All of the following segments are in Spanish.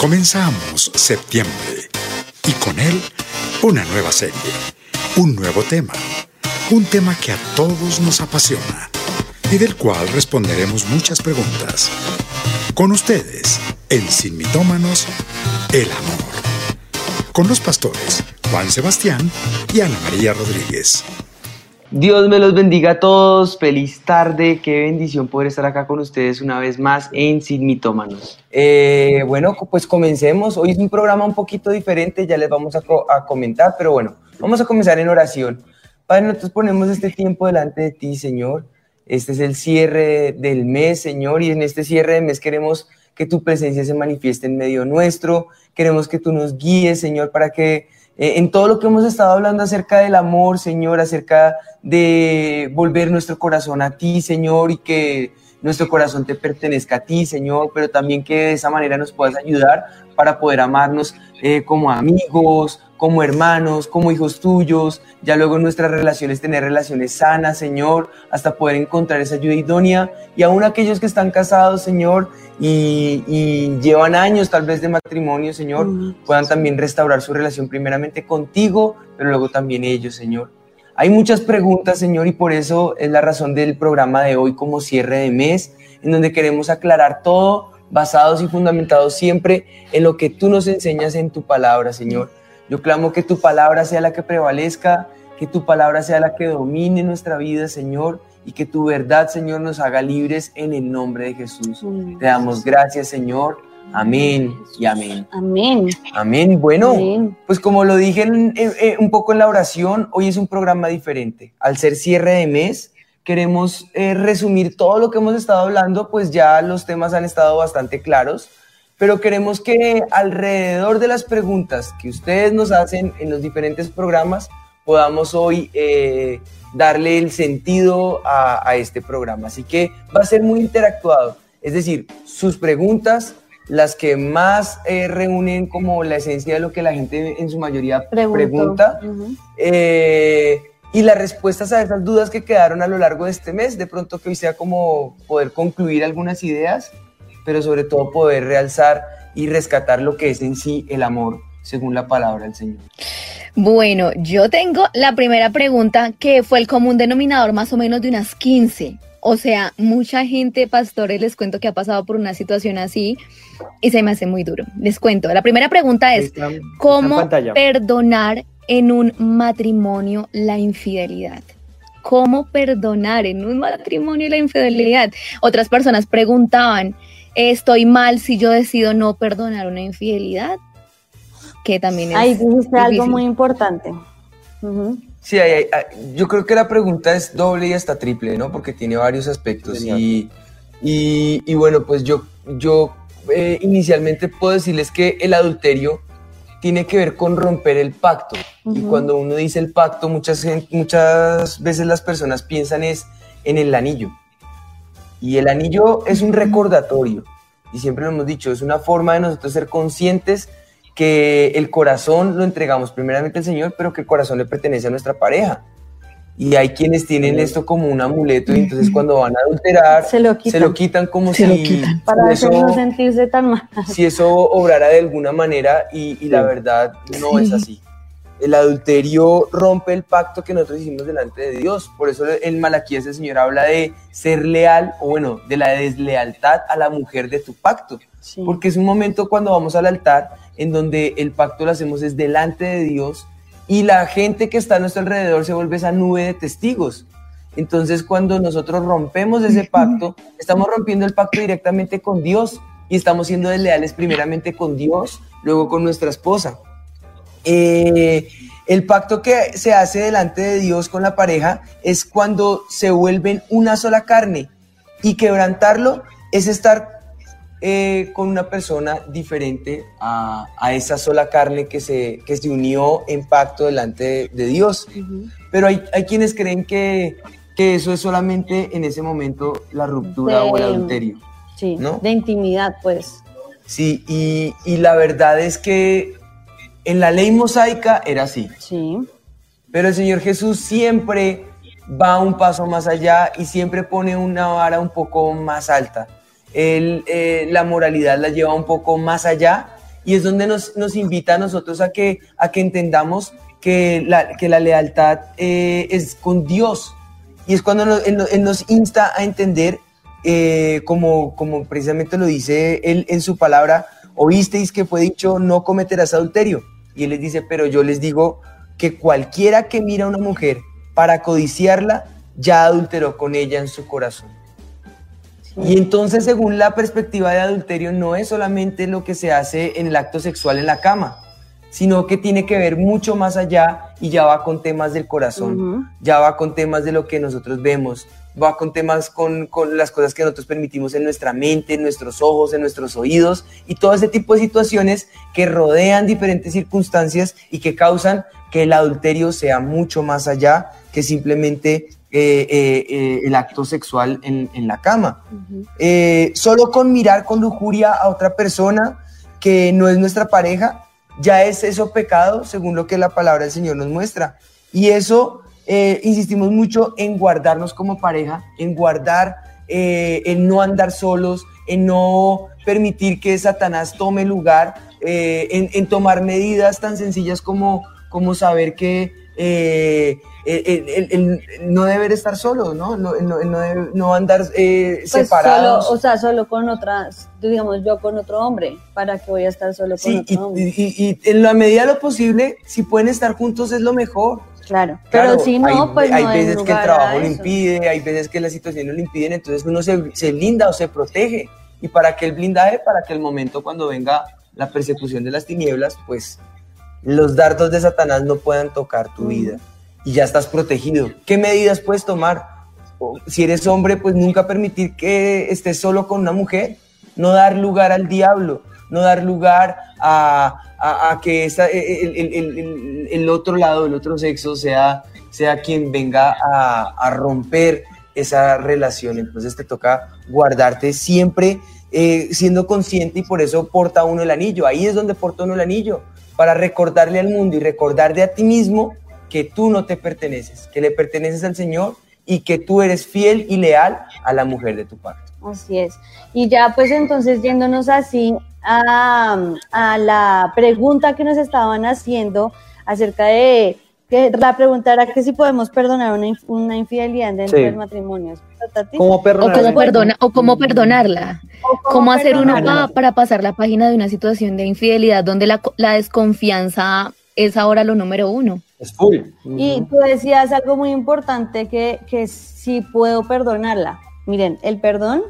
Comenzamos septiembre y con él una nueva serie, un nuevo tema, un tema que a todos nos apasiona y del cual responderemos muchas preguntas. Con ustedes, en Sin Mitómanos, el amor. Con los pastores Juan Sebastián y Ana María Rodríguez. Dios me los bendiga a todos. Feliz tarde. Qué bendición poder estar acá con ustedes una vez más en Sin Mitómanos. Eh, bueno, pues comencemos. Hoy es un programa un poquito diferente, ya les vamos a, a, comentar, pero bueno, vamos a comenzar en oración. Padre, nosotros ponemos este tiempo delante de ti, Señor. Este es el cierre del mes, Señor, y en este cierre de mes queremos que tu presencia se manifieste en medio nuestro. Queremos que tú nos guíes, Señor, para que eh, en todo lo que hemos estado hablando acerca del amor, Señor, acerca de volver nuestro corazón a ti, Señor, y que nuestro corazón te pertenezca a ti, Señor, pero también que de esa manera nos puedas ayudar para poder amarnos eh, como amigos, como hermanos, como hijos tuyos, ya luego en nuestras relaciones tener relaciones sanas, Señor, hasta poder encontrar esa ayuda idónea. Y aún aquellos que están casados, Señor, y, llevan años tal vez de matrimonio, Señor, puedan también restaurar su relación primeramente contigo, pero luego también ellos, Señor. Hay muchas preguntas, Señor, y por eso es la razón del programa de hoy como cierre de mes, en donde queremos aclarar todo, basados y fundamentados siempre en lo que tú nos enseñas en tu palabra, Señor. Yo clamo que tu palabra sea la que prevalezca, que tu palabra sea la que domine nuestra vida, Señor, y que tu verdad, Señor, nos haga libres en el nombre de Jesús. Te damos gracias, Señor. Amén y amén. Amén. Amén. Bueno, pues como lo dije un poco en la oración, hoy es un programa diferente. Al ser cierre de mes, queremos eh, resumir todo lo que hemos estado hablando, pues ya los temas han estado bastante claros pero queremos que alrededor de las preguntas que ustedes nos hacen en los diferentes programas podamos hoy eh, darle el sentido a, este programa. Así que va a ser muy interactuado, es decir, sus preguntas, las que más eh, reúnen como la esencia de lo que la gente en su mayoría pregunta. Eh, y las respuestas a esas dudas que quedaron a lo largo de este mes, de pronto que hoy sea como poder concluir algunas ideas pero sobre todo poder realzar y rescatar lo que es en sí el amor, según la palabra del Señor. Bueno, yo tengo la primera pregunta que fue el común denominador más o menos de unas 15. O sea, mucha gente, pastores, les cuento que ha pasado por una situación así y se me hace muy duro. Les cuento. La primera pregunta es, ¿cómo perdonar en un matrimonio la infidelidad? ¿Cómo perdonar en un matrimonio la infidelidad? Otras personas preguntaban, estoy mal si yo decido no perdonar una infidelidad, que también es. Ahí dijiste algo muy importante. Sí, yo creo que la pregunta es doble y hasta triple, ¿no? Porque tiene varios aspectos. Y, y, bueno, pues yo, yo eh, inicialmente puedo decirles que el adulterio tiene que ver con romper el pacto. Y cuando uno dice el pacto, muchas, muchas veces las personas piensan es en el anillo. Y el anillo es un recordatorio, y siempre lo hemos dicho, es una forma de nosotros ser conscientes que el corazón lo entregamos primeramente al Señor, pero que el corazón le pertenece a nuestra pareja. Y hay quienes tienen esto como un amuleto y entonces cuando van a adulterar se lo quitan, como si para eso, no sentirse tan mal. Si eso obrara de alguna manera y, la verdad no es así el adulterio rompe el pacto que nosotros hicimos delante de Dios. Por eso en Malaquías el Señor habla de ser leal, o bueno, de la deslealtad a la mujer de tu pacto. Porque es un momento cuando vamos al altar en donde el pacto lo hacemos es delante de Dios y la gente que está a nuestro alrededor se vuelve esa nube de testigos. Entonces cuando nosotros rompemos ese pacto, estamos rompiendo el pacto directamente con Dios y estamos siendo desleales primeramente con Dios, luego con nuestra esposa. Eh, el pacto que se hace delante de Dios con la pareja es cuando se vuelven una sola carne y quebrantarlo es estar eh, con una persona diferente a, esa sola carne que se, que se unió en pacto delante de, Dios. Pero hay, hay, quienes creen que, que, eso es solamente en ese momento la ruptura o el adulterio. Sí, de intimidad, pues. Sí, y, y la verdad es que en la ley mosaica era así. Sí. Pero el Señor Jesús siempre va un paso más allá y siempre pone una vara un poco más alta. Él, eh, la moralidad la lleva un poco más allá y es donde nos, nos invita a nosotros a que, a que entendamos que la, que la lealtad eh, es con Dios. Y es cuando nos, él, nos insta a entender, eh, como, como precisamente lo dice él en su palabra, oísteis que fue dicho, no cometerás adulterio. Y él les dice, pero yo les digo que cualquiera que mira a una mujer para codiciarla, ya adulteró con ella en su corazón. Y entonces, según la perspectiva de adulterio, no es solamente lo que se hace en el acto sexual en la cama, sino que tiene que ver mucho más allá y ya va con temas del corazón, ya va con temas de lo que nosotros vemos, va con temas con, con, las cosas que nosotros permitimos en nuestra mente, en nuestros ojos, en nuestros oídos y todo ese tipo de situaciones que rodean diferentes circunstancias y que causan que el adulterio sea mucho más allá que simplemente eh, eh, eh, el acto sexual en, la cama. solo con mirar con lujuria a otra persona que no es nuestra pareja, ya es eso pecado, según lo que la palabra del Señor nos muestra. Y eso, insistimos mucho en guardarnos como pareja, en guardar, en no andar solos, en no permitir que Satanás tome lugar, en, en, tomar medidas tan sencillas como, como saber que el, no deber estar solo, ¿no? No, no, no, andar eh, pues separados. o sea, solo con otras, digamos, yo con otro hombre, ¿para que voy a estar solo con otro y, hombre? Y, y, en la medida de lo posible, si pueden estar juntos es lo mejor. Claro, pero si no, pues hay veces que el trabajo lo impide, hay veces que la situación no lo impiden, entonces uno se, se blinda o se protege. ¿Y para que el blindaje? Para que el momento cuando venga la persecución de las tinieblas, pues los dardos de Satanás no puedan tocar tu mm. vida y ya estás protegido. ¿Qué medidas puedes tomar? Si eres hombre, pues nunca permitir que estés solo con una mujer, no dar lugar al diablo, no dar lugar a, que esa, el, otro lado, el otro sexo sea, sea quien venga a, romper esa relación. Entonces te toca guardarte siempre eh, siendo consciente y por eso porta uno el anillo. Ahí es donde porta uno el anillo, para recordarle al mundo y recordarte a ti mismo que tú no te perteneces, que le perteneces al Señor y que tú eres fiel y leal a la mujer de tu parte. Así es. Y ya pues entonces yéndonos así a, la pregunta que nos estaban haciendo acerca de que la pregunta era que si podemos perdonar una, infidelidad dentro del matrimonio. ¿Cómo o cómo, perdona, o cómo perdonarla. cómo, hacer uno para, pasar la página de una situación de infidelidad donde la, la desconfianza es ahora lo número uno. Y tú decías algo muy importante que, que si puedo perdonarla. Miren, el perdón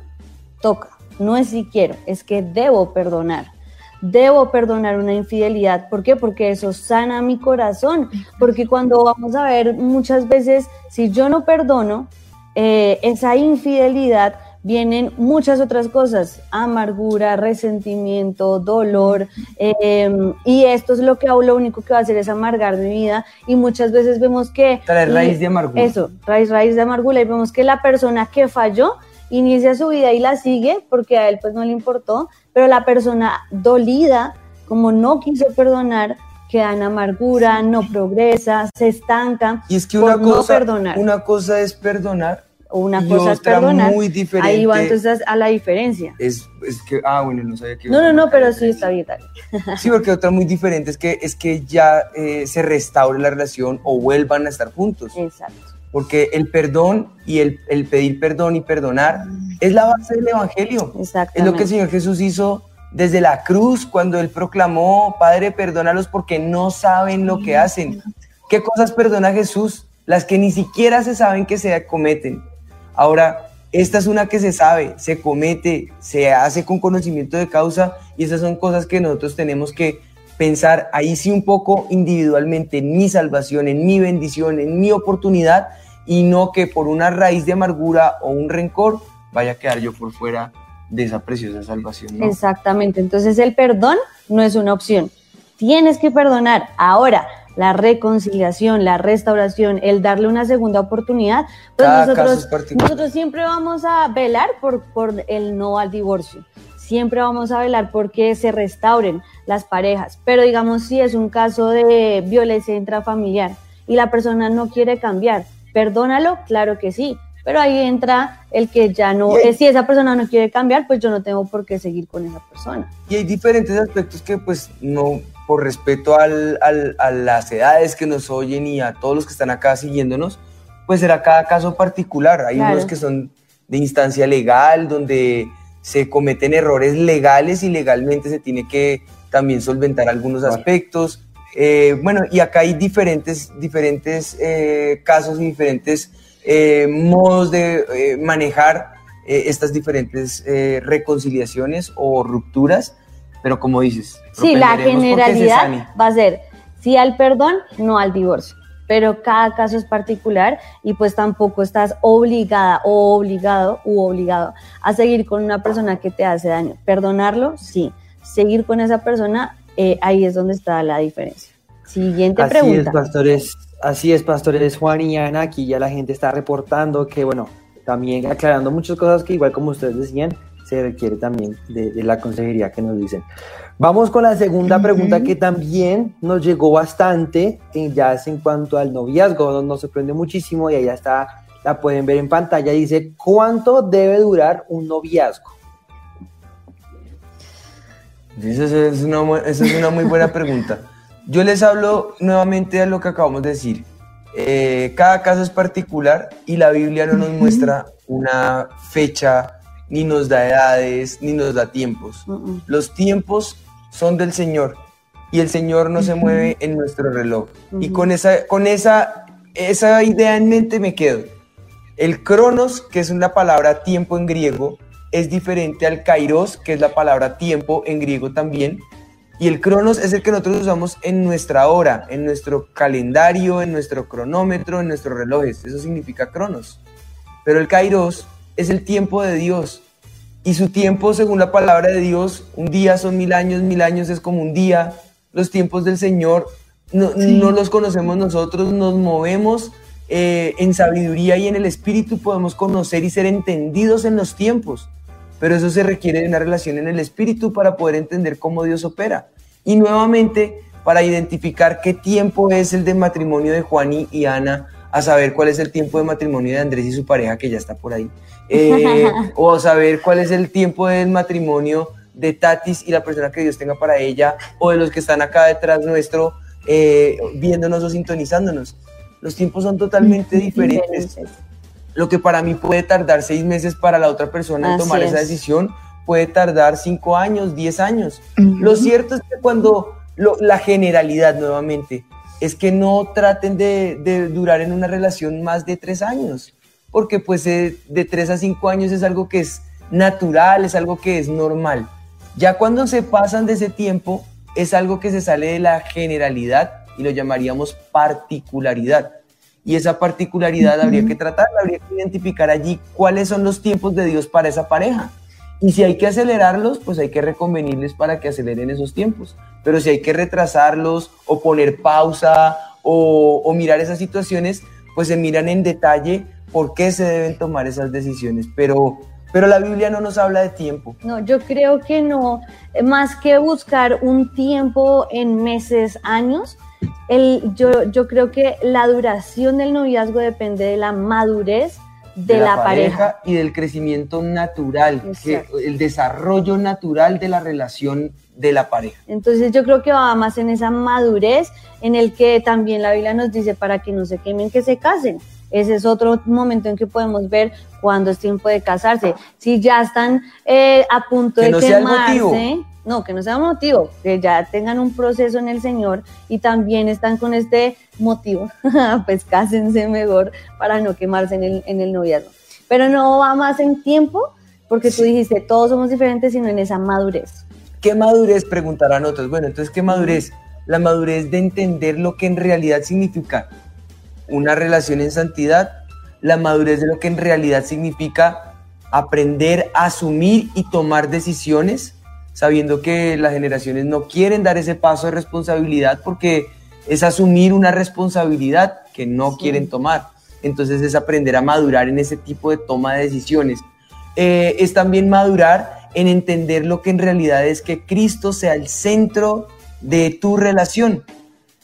toca, no es si quiero, es que debo perdonar. Debo perdonar una infidelidad. ¿Por qué? Porque eso sana mi corazón. Porque cuando vamos a ver muchas veces, si yo no perdono, eh, esa infidelidad vienen muchas otras cosas, amargura, resentimiento, dolor, em, y esto es lo que lo único que va a hacer es amargar mi vida, y muchas veces vemos que... Trae raíz de amargura. Eso, raíz, raíz de amargura, y vemos que la persona que falló inicia su vida y la sigue porque a él pues no le importó, pero la persona dolida, como no quiso perdonar, queda en amargura, no progresa, se estanca. Y es que una, cosa, una cosa es perdonar una cosa es perdonar. Muy diferente. Ahí va entonces a la diferencia. Es, es que, ah, bueno, no sabía que. No, no, no, pero sí está bien. sí, porque otra muy diferente es que, es que ya eh, se restaure la relación o vuelvan a estar juntos. Exacto. Porque el perdón y el, el pedir perdón y perdonar es la base del Evangelio. Es lo que el Señor Jesús hizo desde la cruz cuando Él proclamó, Padre, perdónalos porque no saben lo que hacen. ¿Qué cosas perdona Jesús? Las que ni siquiera se saben que se cometen. Ahora, esta es una que se sabe, se comete, se hace con conocimiento de causa y esas son cosas que nosotros tenemos que pensar ahí sí un poco individualmente en mi salvación, en mi bendición, en mi oportunidad y no que por una raíz de amargura o un rencor vaya a quedar yo por fuera de esa preciosa salvación. Exactamente, entonces el perdón no es una opción, tienes que perdonar. Ahora, la reconciliación, la restauración, el darle una segunda oportunidad, pues nosotros, nosotros siempre vamos a velar por, por el no al divorcio. Siempre vamos a velar porque se restauren las parejas. Pero digamos, si es un caso de violencia intrafamiliar y la persona no quiere cambiar, perdónalo, claro que sí, Pero ahí entra el que ya no, hay- si esa persona no quiere cambiar, pues yo no tengo por qué seguir con esa persona. Y hay diferentes aspectos que pues no, por respeto al- al- a las edades que nos oyen y a todos los que están acá siguiéndonos, pues será cada caso particular. Hay Claro. unos que son de instancia legal, donde se cometen errores legales y legalmente se tiene que también solventar algunos Vale. aspectos. Eh, bueno, y acá hay diferentes, diferentes eh, casos y diferentes eh, modos de eh, manejar eh, estas diferentes eh, reconciliaciones o rupturas, pero como dices, Sí, la generalidad va a ser sí al perdón, no al divorcio. Pero cada caso es particular y pues tampoco estás obligada o obligado u obligado a seguir con una persona que te hace daño. Perdonarlo, sí. Seguir con esa persona, eh, ahí es donde está la diferencia. Siguiente Así pregunta. es, pastores. Así es, pastores Juan y Ana. Aquí ya la gente está reportando que, bueno, también aclarando muchas cosas que, igual como ustedes decían, se requiere también de, de la consejería que nos dicen. Vamos con la segunda pregunta que también nos llegó bastante, eh, ya es en cuanto al noviazgo, nos, sorprende muchísimo y ahí ya está, la pueden ver en pantalla. Dice, ¿cuánto debe durar un noviazgo? Esa es, una, esa es una muy buena pregunta. Yo les hablo nuevamente de lo que acabamos de decir. Eh, cada caso es particular y la Biblia no nos muestra una fecha, ni nos da edades, ni nos da tiempos. Los tiempos son del Señor y el Señor no se mueve en nuestro reloj. Y con esa, con esa, esa idea en mente me quedo. El cronos, que es una palabra tiempo en griego, es diferente al kairos, que es la palabra tiempo en griego también. Y el cronos es el que nosotros usamos en nuestra hora, en nuestro calendario, en nuestro cronómetro, en nuestros relojes. Eso significa cronos. Pero el kairos es el tiempo de Dios. Y su tiempo, según la palabra de Dios, un día son mil años, mil años es como un día. Los tiempos del Señor no, no los conocemos nosotros, nos movemos eh, en sabiduría y en el Espíritu podemos conocer y ser entendidos en los tiempos. Pero eso se requiere de una relación en el Espíritu para poder entender cómo Dios opera. Y nuevamente, para identificar qué tiempo es el de matrimonio de Juan y Ana, a saber cuál es el tiempo de matrimonio de Andrés y su pareja, que ya está por ahí. Eh, o a saber cuál es el tiempo del matrimonio de Tatis y la persona que Dios tenga para ella, o de los que están acá detrás nuestro, eh, viéndonos o sintonizándonos. Los tiempos son totalmente diferentes. Lo que para mí puede tardar seis meses para la otra persona en Así tomar esa es. decisión puede tardar cinco años, diez años. Lo cierto es que cuando lo- la generalidad nuevamente es que no traten de, de durar en una relación más de tres años, porque pues eh, de tres a cinco años es algo que es natural, es algo que es normal. Ya cuando se pasan de ese tiempo es algo que se sale de la generalidad y lo llamaríamos particularidad. Y esa particularidad habría que tratarla, habría que identificar allí cuáles son los tiempos de Dios para esa pareja. Y si hay que acelerarlos, pues hay que reconvenirles para que aceleren esos tiempos. Pero si hay que retrasarlos o poner pausa o, mirar esas situaciones, pues se miran en detalle por qué se deben tomar esas decisiones. Pero, pero la Biblia no nos habla de tiempo. No, yo creo que no, más que buscar un tiempo en meses, años, el, yo, yo creo que la duración del noviazgo depende de la madurez de, la, pareja. y del crecimiento natural, que- el desarrollo natural de la relación de la pareja. Entonces yo creo que va más en esa madurez en el que también la Biblia nos dice para que no se quemen, que se casen. Ese es otro momento en que podemos ver cuándo es tiempo de casarse. Si ya están eh, a punto Que de no sea el quemarse, motivo. No, que no sea motivo, que ya tengan un proceso en el Señor y también están con este motivo, pues cásense mejor para no quemarse en el, en el noviazgo. Pero no va más en tiempo, porque tú dijiste, todos somos diferentes, sino en esa madurez. ¿Qué madurez? Preguntarán otros. Bueno, entonces, ¿qué madurez? La madurez de entender lo que en realidad significa una relación en santidad, la madurez de lo que en realidad significa aprender a asumir y tomar decisiones, sabiendo que las generaciones no quieren dar ese paso de responsabilidad porque es asumir una responsabilidad que no Sí. quieren tomar. Entonces es aprender a madurar en ese tipo de toma de decisiones. Eh, es también madurar en entender lo que en realidad es que Cristo sea el centro de tu relación.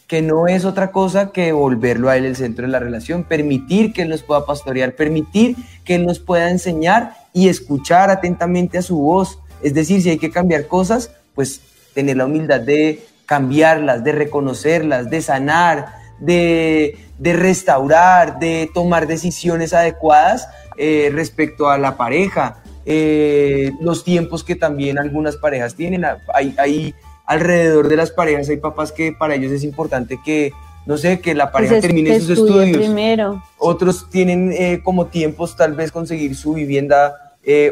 que no es otra cosa que volverlo a Él el centro de la relación, permitir que Él nos pueda pastorear, permitir que Él nos pueda enseñar y escuchar atentamente a su voz. Es decir, si hay que cambiar cosas, pues tener la humildad de cambiarlas, de reconocerlas, de sanar, de, restaurar, de tomar decisiones adecuadas eh, respecto a la pareja, eh, los tiempos que también algunas parejas tienen. Hay, hay, alrededor de las parejas hay papás que para ellos es importante que, no sé, que la pareja termine sus estudios. Primero. Otros tienen eh, como tiempos tal vez conseguir su vivienda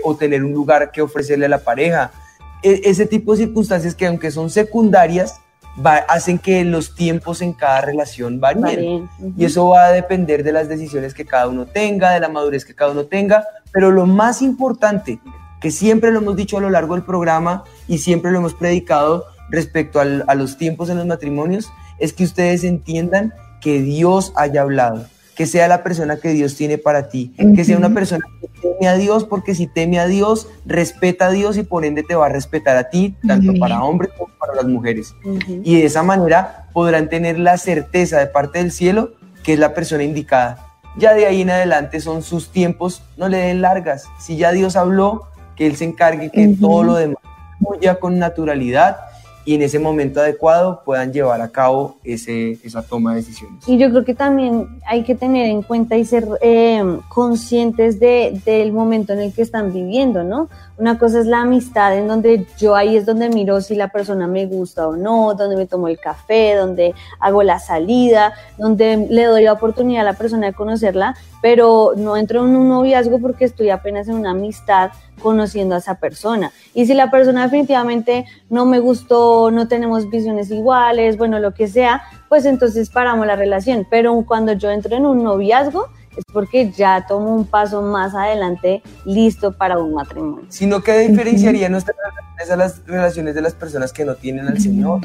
o tener un lugar que ofrecerle a la pareja. E, ese tipo de circunstancias que aunque son secundarias, hacen que los tiempos en cada relación varíen. Y eso va a depender de las decisiones que cada uno tenga, de la madurez que cada uno tenga. Pero lo más importante, que siempre lo hemos dicho a lo largo del programa y siempre lo hemos predicado respecto a los tiempos en los matrimonios, es que ustedes entiendan que Dios haya hablado, que sea la persona que Dios tiene para ti, que sea una persona que teme a Dios, porque si teme a Dios, respeta a Dios y por ende te va a respetar a ti, tanto para hombres como para las mujeres. Y de esa manera podrán tener la certeza de parte del cielo que es la persona indicada. Ya de ahí en adelante son sus tiempos, no le den largas. Si ya Dios habló, que Él se encargue que todo lo demás fluya con naturalidad y en ese momento adecuado puedan llevar a cabo ese, esa toma de decisiones. Y yo creo que también hay que tener en cuenta y ser eh, conscientes de, del momento en el que están viviendo, ¿no? Una cosa es la amistad, en donde yo ahí es donde miro si la persona me gusta o no, donde me tomo el café, donde hago la salida, donde le doy la oportunidad a la persona de conocerla, pero no entro en un noviazgo porque estoy apenas en una amistad conociendo a esa persona. Y si la persona definitivamente no me gustó, no tenemos visiones iguales, bueno, lo que sea, pues entonces paramos la relación. Pero cuando yo entro en un noviazgo, es porque ya tomo un paso más adelante listo para un matrimonio. Sino que diferenciaría nuestras relaciones a las relaciones de las personas que no tienen al Señor,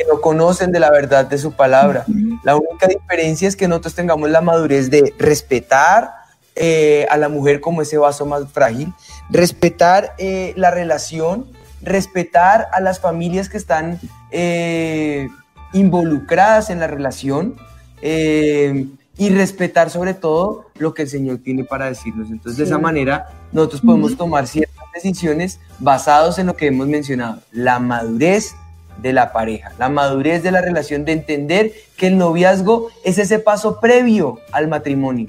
que no conocen de la verdad de su palabra. La única diferencia es que nosotros tengamos la madurez de respetar eh, a la mujer como ese vaso más frágil, respetar eh, la relación, respetar a las familias que están eh, involucradas en la relación y respetar sobre todo lo que el Señor tiene para decirnos. Entonces, de esa manera, nosotros podemos tomar ciertas decisiones basados en lo que hemos mencionado, la madurez de la pareja, la madurez de la relación, de entender que el noviazgo es ese paso previo al matrimonio,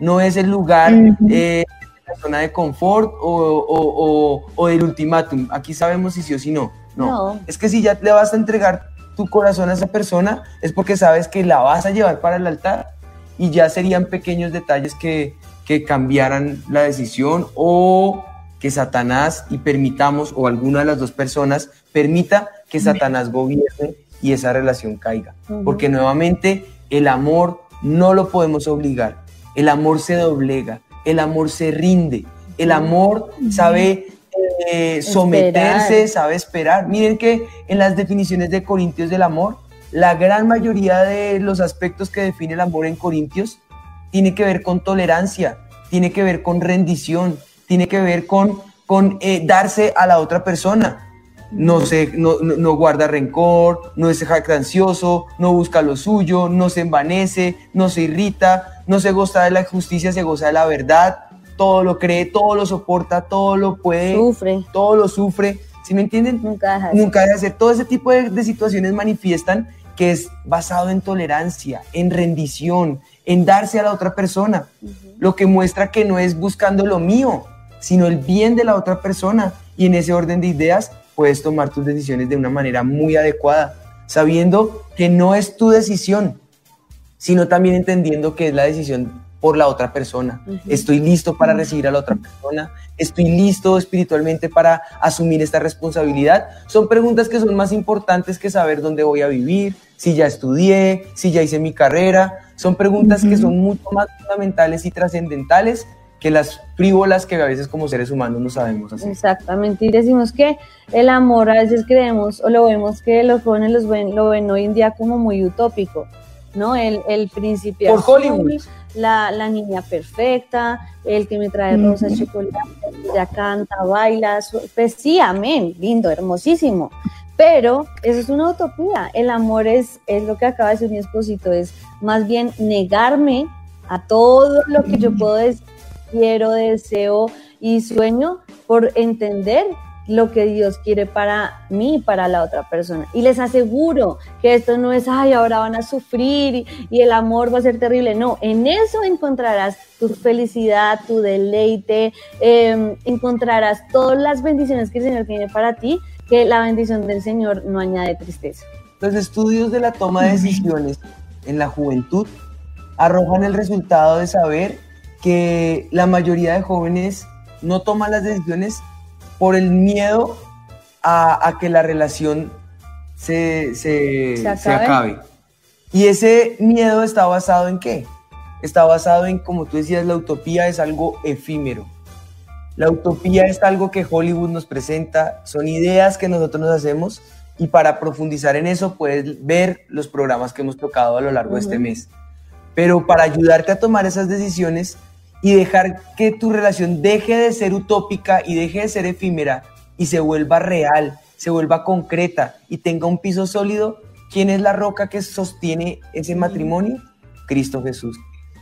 no es el lugar, eh, la zona de confort o, o, del ultimátum. Aquí sabemos si sí o si no. no. No, es que si ya le vas a entregar tu corazón a esa persona, es porque sabes que la vas a llevar para el altar y ya serían pequeños detalles que, que cambiaran la decisión o que Satanás y permitamos, o alguna de las dos personas permita que Satanás gobierne y esa relación caiga. Porque nuevamente el amor no lo podemos obligar, el amor se doblega, el amor se rinde, el amor sabe eh, someterse, sabe esperar. Miren que en las definiciones de Corintios del amor, la gran mayoría de los aspectos que define el amor en Corintios tiene que ver con tolerancia, tiene que ver con rendición, tiene que ver con, con eh, darse a la otra persona. No, se, no, no, guarda rencor, no es jactancioso, no busca lo suyo, no se envanece, no se irrita, no se goza de la justicia, se goza de la verdad, todo lo cree, todo lo soporta, todo lo puede, sufre. todo lo sufre. ¿Sí me entienden? Nunca deja de, Nunca deja de hacer. Todo ese tipo de, de situaciones manifiestan que es basado en tolerancia, en rendición, en darse a la otra persona, lo que muestra que no es buscando lo mío, sino el bien de la otra persona. Y en ese orden de ideas puedes tomar tus decisiones de una manera muy adecuada, sabiendo que no es tu decisión, sino también entendiendo que es la decisión por la otra persona. Estoy listo para recibir a la otra persona. Estoy listo espiritualmente para asumir esta responsabilidad. Son preguntas que son más importantes que saber dónde voy a vivir, si ya estudié, si ya hice mi carrera. Son preguntas que son mucho más fundamentales y trascendentales que las frívolas que a veces como seres humanos no sabemos hacer. Exactamente, y decimos que el amor a veces creemos o lo vemos que los jóvenes los ven, lo ven hoy en día como muy utópico, ¿no? El, el principio Por Hollywood la, la, niña perfecta, el que me trae rosas, chocolate, ya canta, baila, pues sí, amén, lindo, hermosísimo. Pero eso es una utopía. El amor es, es lo que acaba de decir mi esposito, es más bien negarme a todo lo que yo puedo decir, quiero, deseo y sueño por entender lo que Dios quiere para mí y para la otra persona. Y les aseguro que esto no es, ay, ahora van a sufrir y, el amor va a ser terrible. No, en eso encontrarás tu felicidad, tu deleite, em, encontrarás todas las bendiciones que el Señor tiene para ti, que la bendición del Señor no añade tristeza. Los estudios de la toma de decisiones en la juventud arrojan el resultado de saber que la mayoría de jóvenes no toman las decisiones por el miedo a, que la relación se, se, acabe. Y ese miedo está basado en qué? Está basado en, como tú decías, la utopía es algo efímero. La utopía es algo que Hollywood nos presenta, son ideas que nosotros nos hacemos y para profundizar en eso puedes ver los programas que hemos tocado a lo largo de este mes. Pero para ayudarte a tomar esas decisiones y dejar que tu relación deje de ser utópica y deje de ser efímera y se vuelva real, se vuelva concreta y tenga un piso sólido, ¿quién es la roca que sostiene ese matrimonio? Cristo Jesús.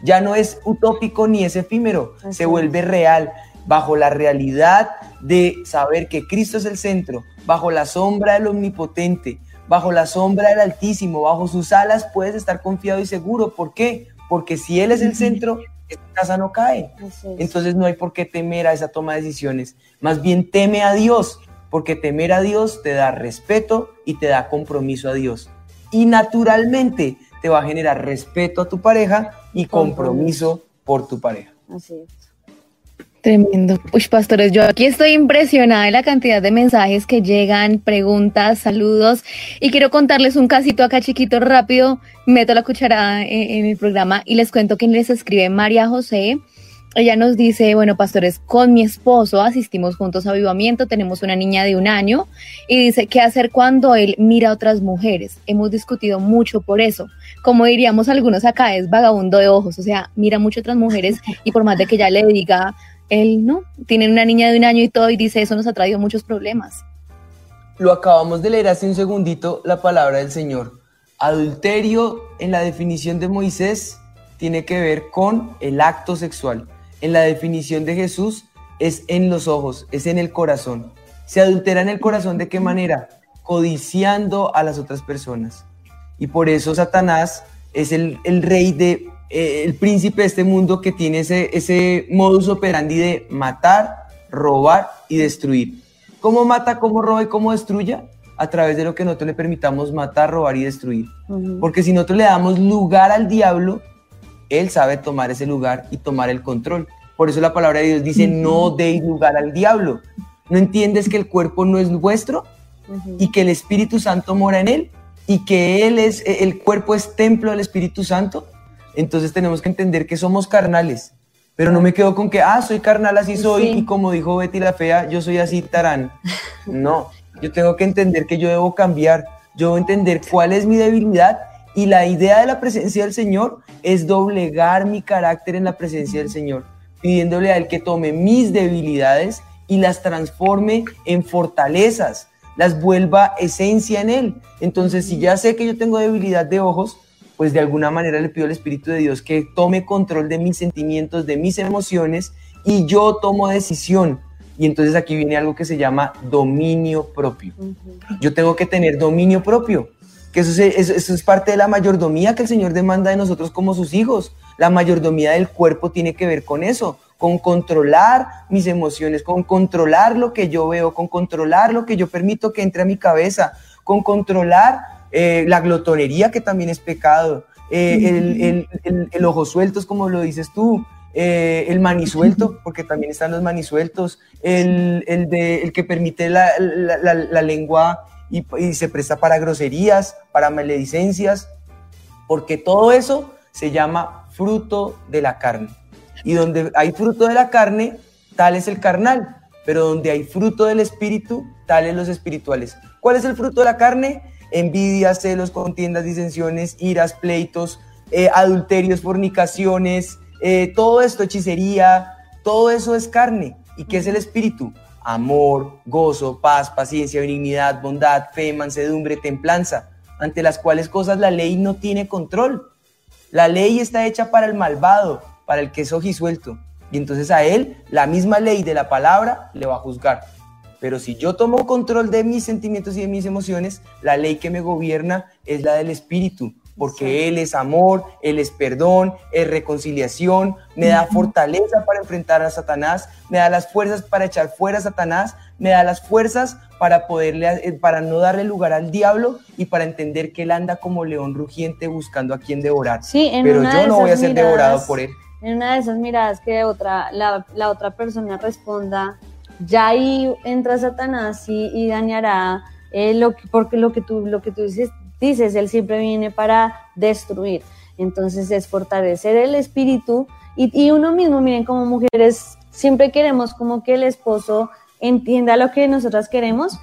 Ya no es utópico ni es efímero, se vuelve real bajo la realidad de saber que Cristo es el centro, bajo la sombra del omnipotente, bajo la sombra del Altísimo, bajo sus alas puedes estar confiado y seguro. ¿Por qué? Porque si Él es el centro, esta casa no cae. Entonces no hay por qué temer a esa toma de decisiones. Más bien teme a Dios, porque temer a Dios te da respeto y te da compromiso a Dios. Y naturalmente te va a generar respeto a tu pareja y compromiso por tu pareja. Así es. Tremendo. Uy, pastores, yo aquí estoy impresionada de la cantidad de mensajes que llegan, preguntas, saludos. Y quiero contarles un casito acá chiquito, rápido. Meto la cucharada en, el programa y les cuento que les escribe María José. Ella nos dice, bueno, pastores, con mi esposo asistimos juntos a avivamiento, tenemos una niña de un año y dice, ¿qué hacer cuando él mira a otras mujeres? Hemos discutido mucho por eso. Como diríamos algunos acá, es vagabundo de ojos, o sea, mira mucho a otras mujeres y por más de que ella le diga, él no, tiene una niña de un año y todo y dice eso nos ha traído muchos problemas. Lo acabamos de leer hace un segundito, la palabra del Señor. Adulterio en la definición de Moisés tiene que ver con el acto sexual. En la definición de Jesús es en los ojos, es en el corazón. Se adultera en el corazón de qué manera? Codiciando a las otras personas. Y por eso Satanás es el, el rey de eh, el príncipe de este mundo que tiene ese, ese modus operandi de matar, robar y destruir. ¿Cómo mata, cómo roba y cómo destruye? A través de lo que nosotros le permitamos matar, robar y destruir. Porque si nosotros le damos lugar al diablo, él sabe tomar ese lugar y tomar el control. Por eso la palabra de Dios dice, no deis lugar al diablo. ¿No entiendes que el cuerpo no es vuestro y que el Espíritu Santo mora en él y que él es el cuerpo es templo del Espíritu Santo? Entonces tenemos que entender que somos carnales, pero no me quedo con que, ah, soy carnal, así soy, y como dijo Betty la Fea, yo soy así tarán. No, yo tengo que entender que yo debo cambiar, yo debo entender cuál es mi debilidad y la idea de la presencia del Señor es doblegar mi carácter en la presencia del Señor, pidiéndole a Él que tome mis debilidades y las transforme en fortalezas, las vuelva esencia en Él. Entonces, si ya sé que yo tengo debilidad de ojos, pues de alguna manera le pido al Espíritu de Dios que tome control de mis sentimientos, de mis emociones y yo tomo decisión. Y entonces aquí viene algo que se llama dominio propio. Yo tengo que tener dominio propio, que eso es, eso es parte de la mayordomía que el Señor demanda de nosotros como sus hijos. La mayordomía del cuerpo tiene que ver con eso, con controlar mis emociones, con controlar lo que yo veo, con controlar lo que yo permito que entre a mi cabeza, con controlar eh, la glotonería que también es pecado, eh, el, ojo suelto es como lo dices tú, eh, el manisuelto, porque también están los manisueltos, el, de, el que permite la, lengua y, y, se presta para groserías, para maledicencias, porque todo eso se llama fruto de la carne. Y donde hay fruto de la carne, tal es el carnal, pero donde hay fruto del espíritu, tales los espirituales. ¿Cuál es el fruto de la carne? Envidias, celos, contiendas, disensiones, iras, pleitos, eh, adulterios, fornicaciones, eh, todo esto, hechicería, todo eso es carne. ¿Y qué es el espíritu? amor, gozo, paz, paciencia, benignidad, bondad, fe, mansedumbre, templanza, ante las cuales cosas la ley no tiene control. La ley está hecha para el malvado, para el que es ojisuelto, y entonces a él la misma ley de la palabra le va a juzgar. Pero si yo tomo control de mis sentimientos y de mis emociones, la ley que me gobierna es la del espíritu, porque Él es amor, Él es perdón, es reconciliación, me da fortaleza para enfrentar a Satanás, me da las fuerzas para echar fuera a Satanás, me da las fuerzas para poderle, eh, para no darle lugar al diablo y para entender que Él anda como león rugiente buscando a quien devorar. Sí, en Pero yo no voy a ser miradas- devorado por Él. En una de esas miradas que otra, la, la otra persona responda, ya ahí entra Satanás y, dañará eh, lo que, porque lo que tú, lo que tú dices, dices, él siempre viene para destruir. Entonces es fortalecer el espíritu y, y uno mismo, miren, como mujeres siempre queremos como que el esposo entienda lo que nosotras queremos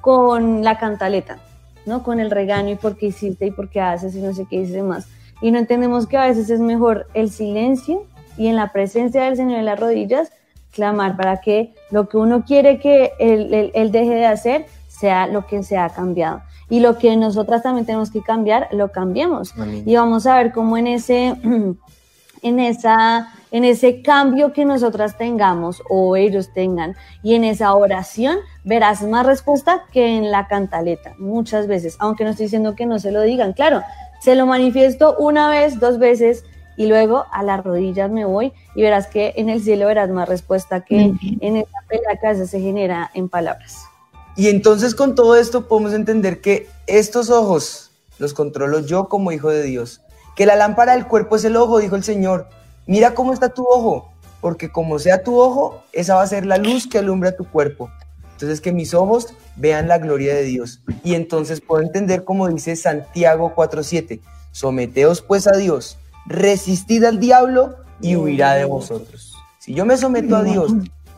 con la cantaleta, ¿no? Con el regaño y por qué hiciste y por qué haces y no sé qué dice más. Y no entendemos que a veces es mejor el silencio y en la presencia del Señor en las rodillas clamar para que lo que uno quiere que él, él- él deje de hacer sea lo que se ha cambiado. Y lo que nosotras también tenemos que cambiar, lo cambiemos. Amén. Y vamos a ver cómo en ese, en esa, en ese cambio que nosotras tengamos o ellos tengan y en esa oración verás más respuesta que en la cantaleta, muchas veces, aunque no estoy diciendo que no se lo digan, claro, se lo manifiesto una vez, dos veces y luego a las rodillas me voy y verás que en el cielo verás más respuesta que en esa pelea que se genera en palabras. Y entonces con todo esto podemos entender que estos ojos los controlo yo como hijo de Dios. Que la lámpara del cuerpo es el ojo, dijo el Señor. Mira cómo está tu ojo, porque como sea tu ojo, esa va a ser la luz que alumbra tu cuerpo. Entonces que mis ojos vean la gloria de Dios. Y entonces puedo entender como dice Santiago 4.7. Someteos pues a Dios, resistid al diablo y huirá de vosotros. Si yo me someto a Dios,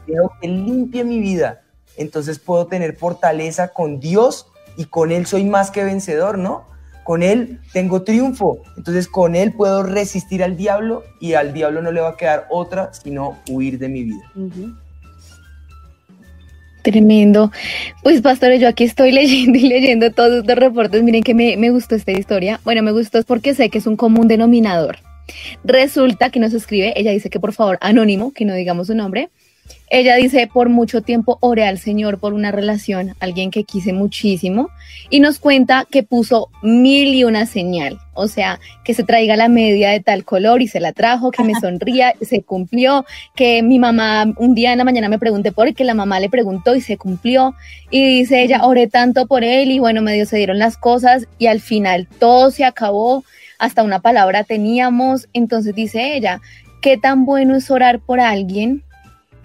quiero que limpie mi vida, entonces puedo tener fortaleza con Dios y con Él soy más que vencedor, ¿no? Con Él tengo triunfo, entonces con Él puedo resistir al diablo y al diablo no le va a quedar otra sino huir de mi vida. Tremendo. Pues, pastores, yo aquí estoy leyendo y leyendo todos estos reportes. Miren que me, me gustó esta historia. Bueno, me gustó porque sé que es un común denominador. Resulta que nos escribe, ella dice que por favor, anónimo, que no digamos su nombre. Ella dice, por mucho tiempo oré al Señor por una relación, alguien que quise muchísimo, y nos cuenta que puso mil y una señal, o sea, que se traiga la media de tal color y se la trajo, que me sonría, se cumplió, que mi mamá un día en la mañana me pregunté por qué la mamá le preguntó y se cumplió, y dice ella, oré tanto por él y bueno, medio se dieron las cosas y al final todo se acabó, hasta una palabra teníamos, entonces dice ella, qué tan bueno es orar por alguien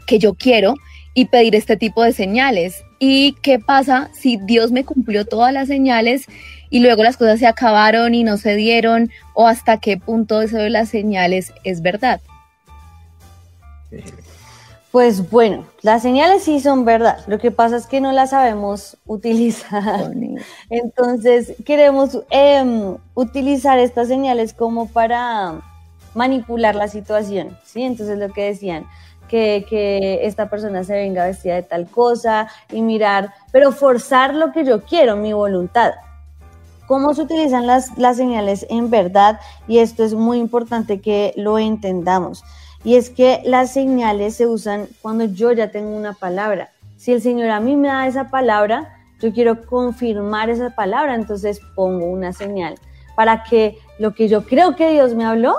que yo quiero y pedir este tipo de señales. ¿Y qué pasa si Dios me cumplió todas las señales y luego las cosas se acabaron y no se dieron? ¿O hasta qué punto eso de las señales es verdad? Pues bueno, las señales sí son verdad. Lo que pasa es que no las sabemos utilizar. Entonces queremos em, utilizar estas señales como para manipular la situación, ¿sí? Entonces lo que decían, que, esta persona se venga vestida de tal cosa y mirar, pero forzar lo que yo quiero, mi voluntad. ¿Cómo se utilizan las, las señales en verdad? Y esto es muy importante que lo entendamos. Y es que las señales se usan cuando yo ya tengo una palabra. Si el Señor a mí me da esa palabra, yo quiero confirmar esa palabra, entonces pongo una señal para que lo que yo creo que Dios me habló,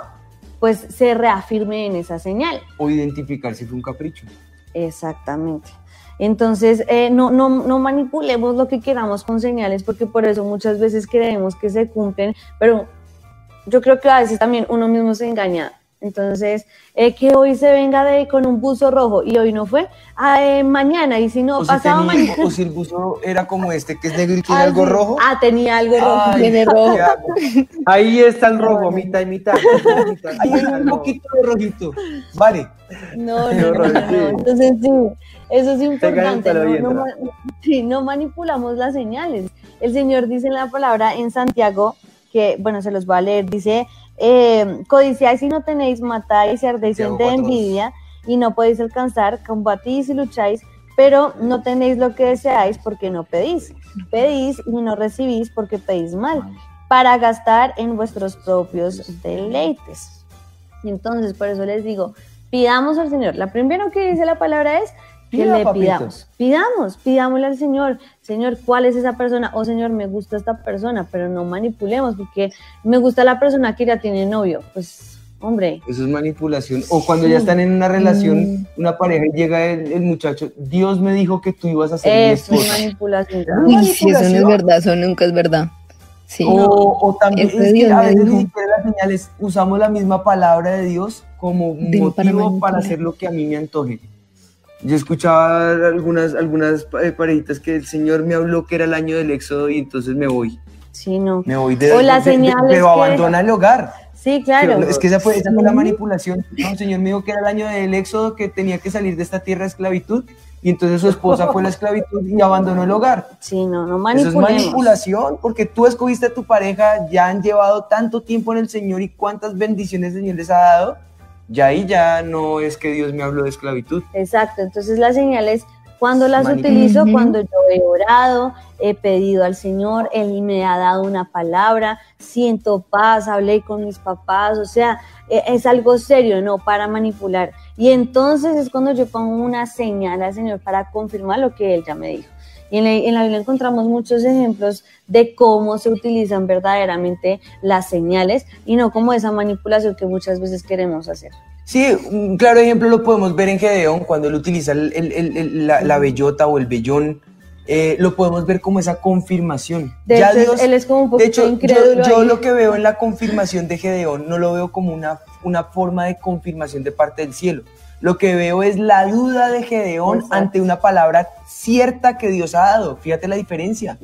pues se reafirme en esa señal. O identificar si fue un capricho. Exactamente. Entonces, eh, no, no, no manipulemos lo que queramos con señales, porque por eso muchas veces creemos que se cumplen, pero yo creo que a veces también uno mismo se engaña. Entonces, eh, que hoy se venga de con un buzo rojo y hoy no fue, ah, eh, mañana, y si no, O si, pasado tenía- mañana. o si el buzo era como este, que es negro y tiene Ah, algo sí. rojo. Ah, tenía algo rojo. Ay, tiene rojo. Ahí está el rojo, mitad y mitad. Ahí hay un poquito de rojito. Vale. No, no, no, no. Entonces, sí, eso es importante. No, no sí, no manipulamos las señales. El Señor dice en la palabra en Santiago, que, bueno, se los voy a leer, dice, eh, codiciáis y no tenéis, matáis y ardéis de 4:2. envidia y no podéis alcanzar, combatís y lucháis pero no tenéis lo que deseáis porque no pedís. Pedís y no recibís porque pedís mal, para gastar en vuestros propios deleites. Entonces, por eso les digo, pidamos al Señor. La primera que dice la palabra es que le pidamos. Pidamos, pidámosle al Señor, Señor, ¿cuál es esa persona? Oh Señor, me gusta esta persona, pero no manipulemos, porque me gusta la persona que ya tiene novio. Pues, hombre. Eso es manipulación. O cuando ya están en una relación, mm. una pareja y llega el, muchacho, Dios me dijo que tú ibas a ser eso es manipulación. Uy, si eso no es verdad, eso nunca es verdad. Sí. O, también es que a veces ni siquiera las señales usamos la misma palabra de Dios como motivo para hacer lo que a mí me antoje. Yo escuchaba algunas, algunas eh, parejitas que el Señor me habló que era el año del éxodo y entonces me voy. Sí, no. Me voy de, o la pero abandona el hogar. Sí, claro. es que esa fue, esa fue la manipulación. el Señor me dijo que era el año del éxodo, que tenía que salir de esta tierra de esclavitud y entonces su esposa fue la esclavitud y abandonó el hogar. Sí, no, no manipulemos. Eso es manipulación, porque tú escogiste a tu pareja, ya han llevado tanto tiempo en el Señor y cuántas bendiciones el Señor les ha dado, ya ahí ya no es que Dios me habló de esclavitud. Exacto, entonces las señales, cuando las utilizo, cuando yo he orado, he pedido al Señor, Él me ha dado una palabra, siento paz, hablé con mis papás, o sea, e, es algo serio, no para manipular. Y entonces es cuando yo pongo una señal al Señor para confirmar lo que Él ya me dijo. Y en la, en la, Biblia encontramos muchos ejemplos de cómo se utilizan verdaderamente las señales y no como esa manipulación que muchas veces queremos hacer. Sí, un claro ejemplo lo podemos ver en Gedeón cuando él utiliza el, la, bellota o el vellón. Eh, lo podemos ver como esa confirmación. De hecho, él es como un poco incrédulo. Yo, yo, lo que veo en la confirmación de Gedeón no lo veo como una, una forma de confirmación de parte del cielo. Lo que veo es la duda de Gedeón ante una palabra cierta que Dios ha dado. Fíjate la diferencia.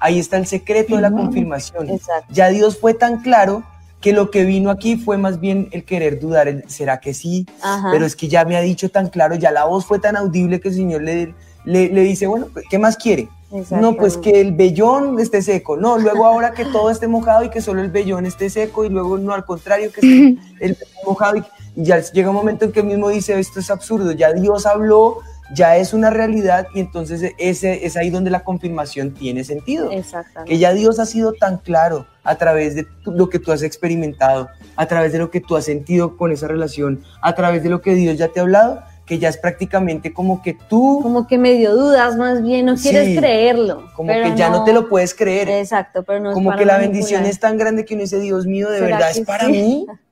Ahí está el secreto de la confirmación. Ya Dios fue tan claro que lo que vino aquí fue más bien el querer dudar, ¿será que sí? Pero es que ya me ha dicho tan claro, ya la voz fue tan audible que el Señor le, le, dice, bueno, pues, ¿qué más quiere? No, pues que el vellón esté seco. No, luego ahora que todo esté mojado y que solo el vellón esté seco y luego no, al contrario, que esté el mojado y ya llega un momento en que él mismo dice, esto es absurdo, ya Dios habló, ya es una realidad y entonces ese, es ahí donde la confirmación tiene sentido. Exactamente. Que ya Dios ha sido tan claro a través de lo que tú has experimentado, a través de lo que tú has sentido con esa relación, a través de lo que Dios ya te ha hablado, que ya es prácticamente como que tú... Como que medio dudas más bien, no quieres creerlo. Como que ya no, te lo puedes creer. Exacto, pero no Como que la bendición es tan grande que uno dice, Dios mío, de verdad es para mí.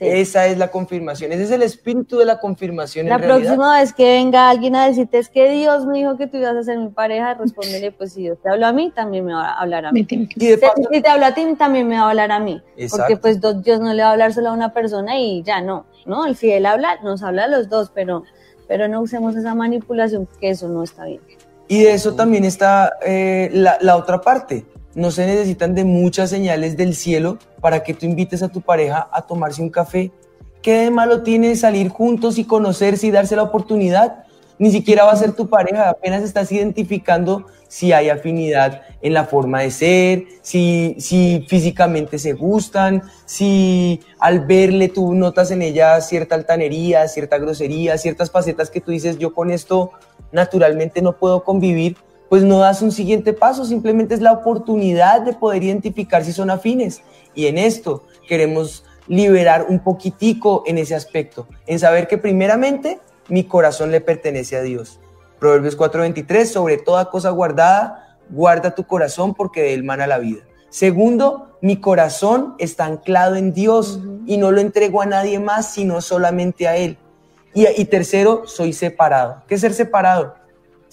Esa es la confirmación, ese es el espíritu de la confirmación. La próxima vez que venga alguien a decirte es que Dios me dijo que tú ibas a ser mi pareja, respóndele, pues si Dios te habló a mí, también me va a hablar a mí. Y si, te habla a ti, también me va a hablar a mí. Porque pues Dios no le va a hablar solo a una persona y ya no, ¿no? Si Él habla, nos habla a los dos, pero, pero no usemos esa manipulación, que eso no está bien. Y de eso también está eh, la, la otra parte no se necesitan de muchas señales del cielo para que tú invites a tu pareja a tomarse un café. ¿Qué de malo tiene salir juntos y conocerse y darse la oportunidad? Ni siquiera va a ser tu pareja, apenas estás identificando si hay afinidad en la forma de ser, si, si físicamente se gustan, si al verle tú notas en ella cierta altanería, cierta grosería, ciertas facetas que tú dices, yo con esto naturalmente no puedo convivir, pues no das un siguiente paso, simplemente es la oportunidad de poder identificar si son afines. Y en esto queremos liberar un poquitico en ese aspecto, en saber que primeramente mi corazón le pertenece a Dios. Proverbios 4:23, sobre toda cosa guardada, guarda tu corazón porque de él mana la vida. Segundo, mi corazón está anclado en Dios y no lo entrego a nadie más, sino solamente a Él. Y, y tercero, soy separado. ¿Qué es ser separado?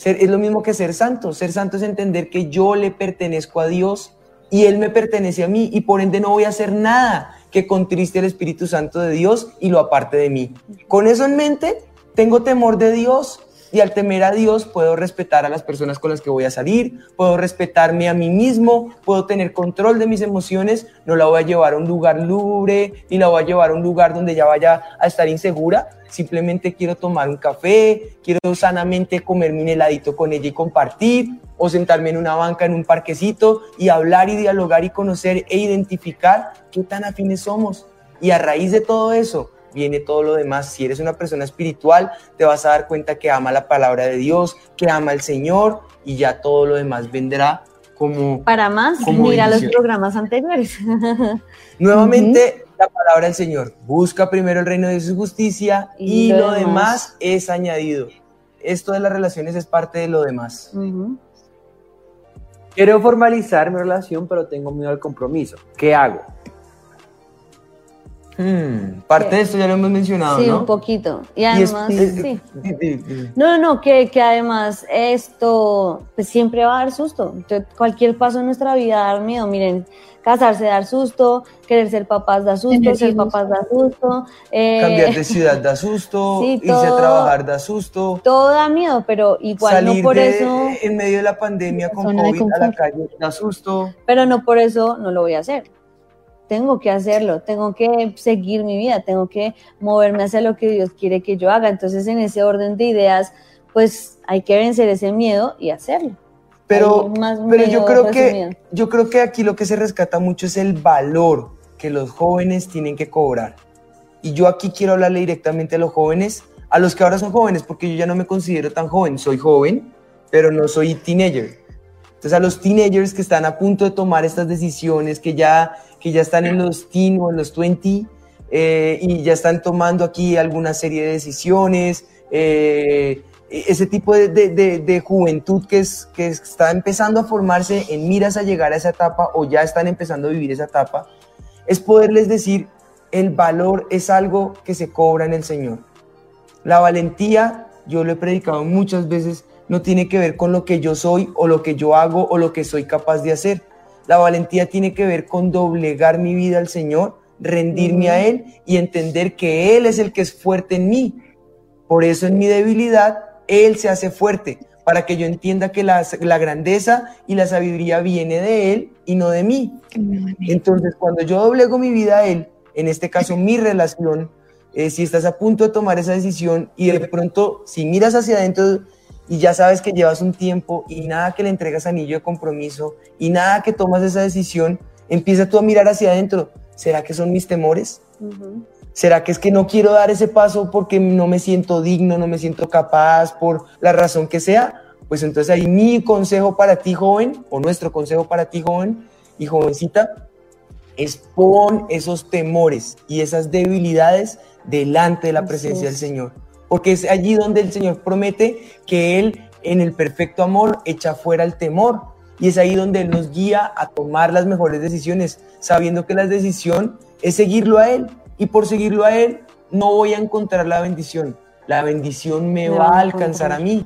Es lo mismo que ser santo. Ser santo es entender que yo le pertenezco a Dios y Él me pertenece a mí y por ende no voy a hacer nada que contriste el Espíritu Santo de Dios y lo aparte de mí. Con eso en mente, tengo temor de Dios y al temer a Dios puedo respetar a las personas con las que voy a salir, puedo respetarme a mí mismo, puedo tener control de mis emociones, no la voy a llevar a un lugar lubre ni la voy a llevar a un lugar donde ya vaya a estar insegura, simplemente quiero tomar un café, quiero sanamente comerme un heladito con ella y compartir, o sentarme en una banca en un parquecito y hablar y dialogar y conocer e identificar qué tan afines somos. Y a raíz de todo eso, viene todo lo demás. Si eres una persona espiritual, te vas a dar cuenta que ama la palabra de Dios, que ama al Señor y ya todo lo demás vendrá como... Para más, como mira los programas anteriores. Nuevamente, la palabra del Señor. Busca primero el reino de su justicia y, Y lo lo demás. demás es añadido. Esto de las relaciones es parte de lo demás. Quiero formalizar mi relación, pero tengo miedo al compromiso. ¿Qué hago? Hmm, parte de esto ya lo hemos mencionado, sí, ¿no? un poquito. Y Y es- además, sí. di- di- di- No, no, no, que, que además esto pues siempre va a dar susto. Entonces, cualquier paso en nuestra vida da miedo. Miren, casarse da susto, querer ser papás da susto, ser papás da susto. eh, Cambiar de ciudad da susto, sí, irse a trabajar da susto, Todo da miedo, pero igual salir no por de- eso, en medio de la pandemia con COVID a la calle da susto. pero no por eso no lo voy a hacer. Tengo que hacerlo, tengo que seguir mi vida, tengo que moverme hacia lo que Dios quiere que yo haga. Entonces, en ese orden de ideas, pues hay que vencer ese miedo y hacerlo. Pero, más pero yo creo resumido. que yo creo que aquí lo que se rescata mucho es el valor que los jóvenes tienen que cobrar. Y yo aquí quiero hablarle directamente a los jóvenes, a los que ahora son jóvenes, porque yo ya no me considero tan joven, soy joven, pero no soy teenager. Entonces a los teenagers que están a punto de tomar estas decisiones, que ya, que ya están en los teen o en los 20 eh, y ya están tomando aquí alguna serie de decisiones, eh, ese tipo de, de- de- de juventud que, es, que está empezando a formarse en miras a llegar a esa etapa o ya están empezando a vivir esa etapa, es poderles decir, el valor es algo que se cobra en el Señor. La valentía, yo lo he predicado muchas veces, no tiene que ver con lo que yo soy o lo que yo hago o lo que soy capaz de hacer. La valentía tiene que ver con doblegar mi vida al Señor, rendirme a Él y entender que Él es el que es fuerte en mí. Por eso en mi debilidad, Él se hace fuerte, para que yo entienda que la, la grandeza y la sabiduría viene de Él y no de mí. Entonces, cuando yo doblego mi vida a Él, en este caso mi relación, eh, si estás a punto de tomar esa decisión y de pronto, si miras hacia adentro y ya sabes que llevas un tiempo y nada que le entregas anillo de compromiso y nada que tomas esa decisión, empieza tú a mirar hacia adentro. ¿Será que son mis temores? ¿Será que es que no quiero dar ese paso porque no me siento digno, no me siento capaz, por la razón que sea? Pues entonces ahí mi consejo para ti, joven, o nuestro consejo para ti, joven y jovencita, es pon esos temores y esas debilidades delante de la presencia del. Señor. Porque es allí donde el Señor promete que Él, en el perfecto amor, echa fuera el temor. Y es ahí donde Él nos guía a tomar las mejores decisiones, sabiendo que la decisión es seguirlo a Él. Y por seguirlo a Él, no voy a encontrar la bendición. La bendición me Me va a alcanzar a mí.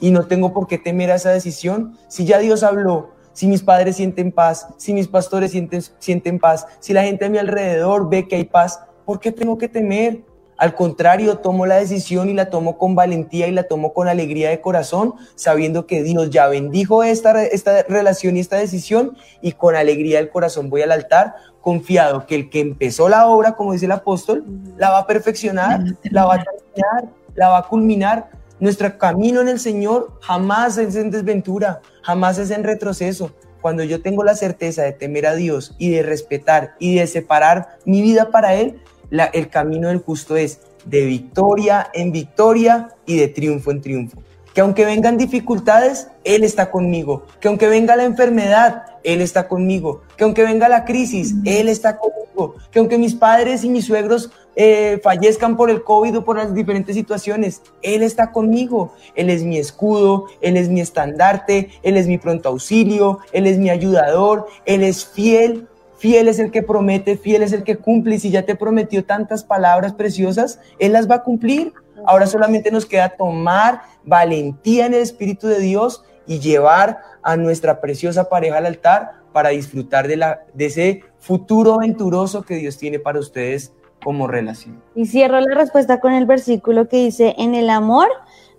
Y no tengo por qué temer a esa decisión. Si ya Dios habló, si mis padres sienten paz, si mis pastores sienten, sienten paz, si la gente a mi alrededor ve que hay paz, ¿por qué tengo que temer? Al contrario, tomo la decisión y la tomo con valentía y la tomo con alegría de corazón, sabiendo que Dios ya bendijo esta, esta relación y esta decisión y con alegría del corazón voy al altar, confiado que el que empezó la obra, como dice el apóstol, la va a perfeccionar, la va a terminar, la va a culminar. Nuestro camino en el Señor jamás es en desventura, jamás es en retroceso. Cuando yo tengo la certeza de temer a Dios y de respetar y de separar mi vida para Él, la- el camino del justo es de victoria en victoria y de triunfo en triunfo. Que aunque vengan dificultades, Él está conmigo. Que aunque venga la enfermedad, Él está conmigo. Que aunque venga la crisis, Él está conmigo. Que aunque mis padres y mis suegros eh, fallezcan por el COVID o por las diferentes situaciones, Él está conmigo. Él es mi escudo, Él es mi estandarte, Él es mi pronto auxilio, Él es mi ayudador, Él es fiel. Fiel es el que promete, fiel es el que cumple. Y si ya te prometió tantas palabras preciosas, Él las va a cumplir. Ahora solamente nos queda tomar valentía en el Espíritu de Dios y llevar a nuestra preciosa pareja al altar para disfrutar de, la, de ese futuro aventuroso que Dios tiene para ustedes como relación. Y cierro la respuesta con el versículo que dice, en el amor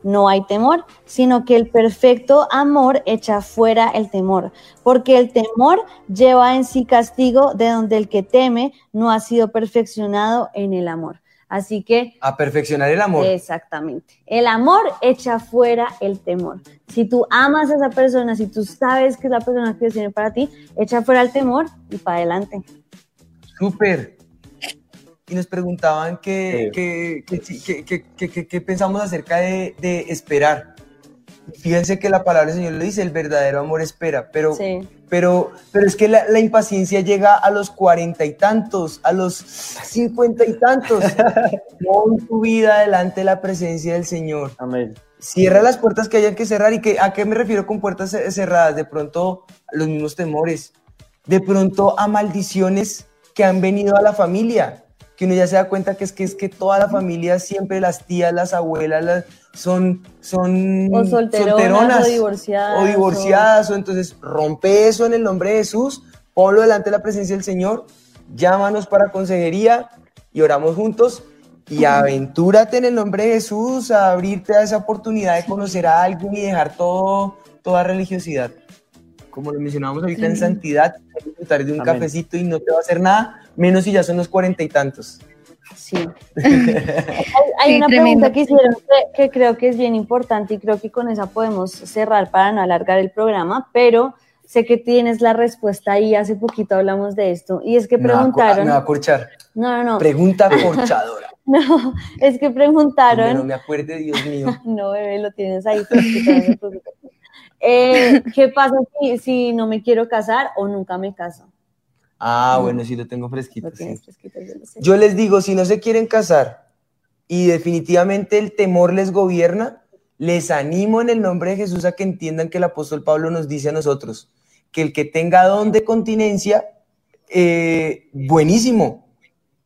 no hay temor, sino que el perfecto amor echa fuera el temor, porque el temor lleva en sí castigo de donde el que teme no ha sido perfeccionado en el amor. Así que A perfeccionar el amor. Exactamente. El amor echa fuera el temor. Si tú amas a esa persona, si tú sabes que es la persona que Dios tiene para ti, echa fuera el temor y para adelante. Súper. Y nos preguntaban qué que, pensamos acerca de, de, esperar. Fíjense que la palabra del Señor lo dice, el verdadero amor espera, pero, pero, pero es que la, la, impaciencia llega a los cuarenta y tantos, a los cincuenta y tantos. Pon tu vida delante de la presencia del Señor. Amén. Cierra las puertas que hayan que cerrar. ¿Y que, a qué me refiero con puertas cerradas? De pronto, los mismos temores. De pronto, a maldiciones que han venido a la familia. Que uno ya se da cuenta que es que, es que toda la familia, siempre las tías, las abuelas, son, son o solteronas, o divorciadas. O divorciadas. O... entonces, rompe eso en el nombre de Jesús. Ponlo delante de la presencia del Señor. Llámanos para consejería y oramos juntos y aventúrate en el nombre de Jesús a abrirte a esa oportunidad de conocer a alguien y dejar todo, toda religiosidad. Como lo mencionábamos ahorita en santidad, disfrutar de un cafecito y no te va a hacer nada, menos si ya son los cuarenta y tantos. Sí. hay, una pregunta que hicieron que, creo que es bien importante y creo que con esa podemos cerrar para no alargar el programa, pero sé que tienes la respuesta ahí, hace poquito hablamos de esto, y es que preguntaron... Me va a, corchar. No, no, no. Pregunta corchadora. No, es que preguntaron. No me acuerde, Dios mío. no, bebé, lo tienes ahí. Eh, ¿Qué pasa si, si, no me quiero casar o nunca me caso? Ah, bueno, sí lo tengo fresquito. yo, les digo, si no se quieren casar y definitivamente el temor les gobierna, les animo en el nombre de Jesús a que entiendan que el apóstol Pablo nos dice a nosotros que el que tenga don de continencia, eh, buenísimo,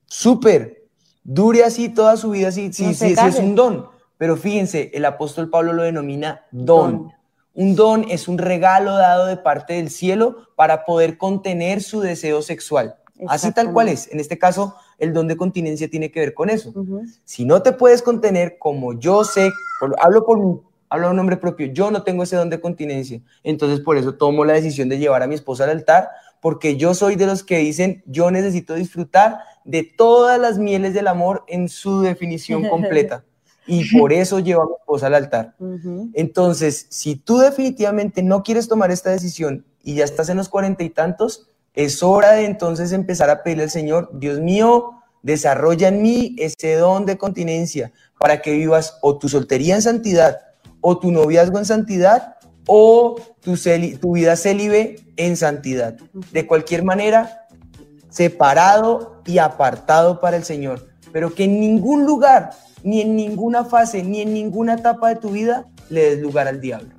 súper, dure así toda su vida, sí, sí, sí, es un don. Pero fíjense, el apóstol Pablo lo denomina don. Un don es un regalo dado de parte del cielo para poder contener su deseo sexual. Así tal cual es. En este caso, el don de continencia tiene que ver con eso. Si no te puedes contener, como yo sé, hablo por hablo un nombre propio, yo no tengo ese don de continencia. Entonces, por eso tomo la decisión de llevar a mi esposa al altar, porque yo soy de los que dicen, yo necesito disfrutar de todas las mieles del amor en su definición completa. Y por eso llevo a mi esposa al altar. Entonces, si tú definitivamente no quieres tomar esta decisión y ya estás en los cuarenta y tantos, es hora de entonces empezar a pedirle al Señor, Dios mío, desarrolla en mí ese don de continencia para que vivas o tu soltería en santidad, o tu noviazgo en santidad, o tu, tu vida célibe en santidad. De cualquier manera, separado y apartado para el Señor, pero que en ningún lugar, ni en ninguna fase, ni en ninguna etapa de tu vida le des lugar al diablo.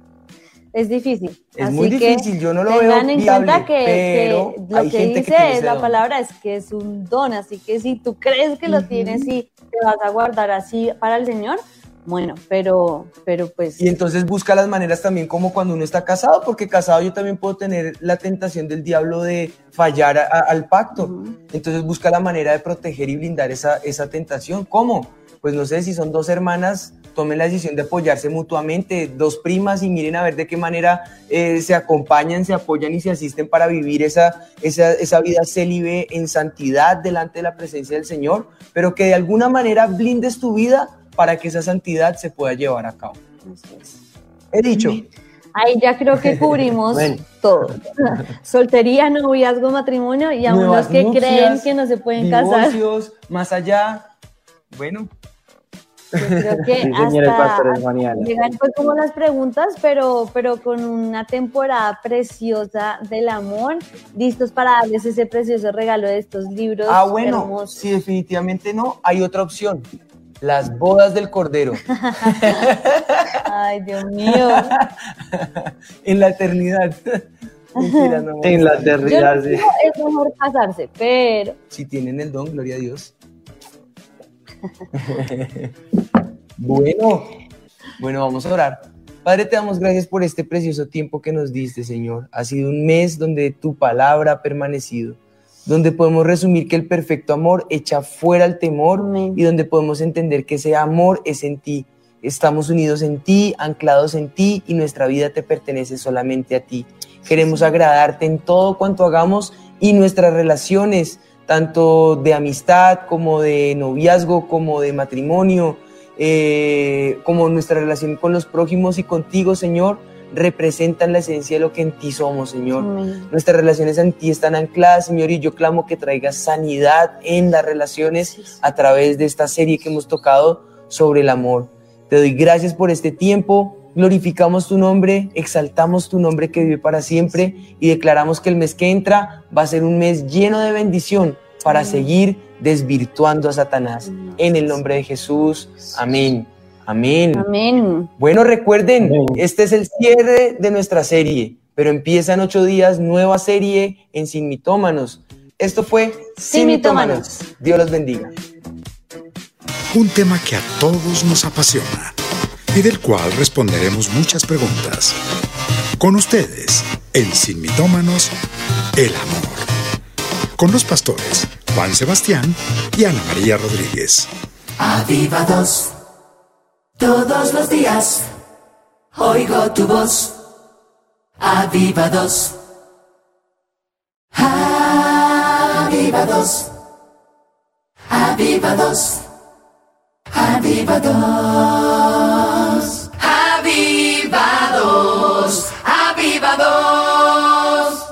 Es difícil. Es muy difícil, yo no lo veo en viable, cuenta que, pero lo hay que gente dice que la palabra es que es un don, así que si tú crees que lo tienes y te vas a guardar así para el Señor, bueno, pero, pero pues... Y entonces busca las maneras también como cuando uno está casado, porque casado yo también puedo tener la tentación del diablo de fallar al pacto. Entonces busca la manera de proteger y blindar esa, esa tentación. ¿Cómo? Pues no sé si son dos hermanas, tomen la decisión de apoyarse mutuamente, dos primas y miren a ver de qué manera eh, se acompañan, se apoyan y se asisten para vivir esa, esa, esa vida célibe en santidad delante de la presencia del Señor, pero que de alguna manera blindes tu vida para que esa santidad se pueda llevar a cabo. He dicho. Ahí ya creo que cubrimos todo. Soltería, noviazgo, matrimonio y a unos que creen que no se pueden casar. Más allá, bueno. creo que hasta llegan pues como las preguntas, pero, pero con una temporada preciosa del amor, listos para darles ese precioso regalo de estos libros. Ah, bueno, si definitivamente no, hay otra opción las bodas del Cordero. Ay, Dios mío. en la eternidad. en la eternidad, sí. Es mejor casarse, pero. Si tienen el don, gloria a Dios. bueno, bueno, vamos a orar. Padre, te damos gracias por este precioso tiempo que nos diste, Señor. Ha sido un mes donde tu palabra ha permanecido donde podemos resumir que el perfecto amor echa fuera el temor y donde podemos entender que ese amor es en ti. Estamos unidos en ti, anclados en ti y nuestra vida te pertenece solamente a ti. Queremos agradarte en todo cuanto hagamos y nuestras relaciones, tanto de amistad como de noviazgo, como de matrimonio, eh, como nuestra relación con los prójimos y contigo, Señor, representan la esencia de lo que en ti somos, Señor. Nuestras relaciones en ti están ancladas, Señor, y yo clamo que traigas sanidad en las relaciones a través de esta serie que hemos tocado sobre el amor. Te doy gracias por este tiempo, glorificamos tu nombre, exaltamos tu nombre que vive para siempre y declaramos que el mes que entra va a ser un mes lleno de bendición para seguir desvirtuando a Satanás. En el nombre de Jesús, amén. Amén. Amén. Bueno, recuerden, este es el cierre de nuestra serie, pero empiezan ocho días nueva serie en Sin Mitómanos. Esto fue Sin, Mitómanos. Dios los bendiga. Un tema que a todos nos apasiona y del cual responderemos muchas preguntas. Con ustedes, en Sin Mitómanos, el amor. Con los pastores Juan Sebastián y Ana María Rodríguez. Avivados. Todos los días oigo tu voz. Avivados. Avivados. Avivados. Avivados. Avivados. Avivados.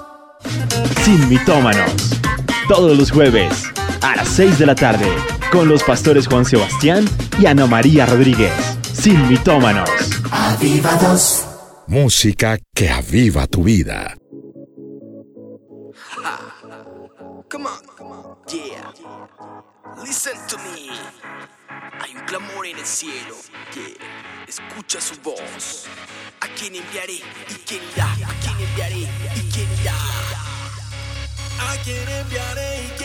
Sin mitómanos. Todos los jueves a las 6 de la tarde con los pastores Juan Sebastián y Ana María Rodríguez. Sin mitómanos. Avivados. Música que aviva tu vida. Come on, yeah. Listen to me. Hay un clamor en el cielo. Yeah. Escucha su voz. ¿A quién enviaré y quién irá? ¿A quién enviaré y quién irá? ¿A quién enviaré y quién irá?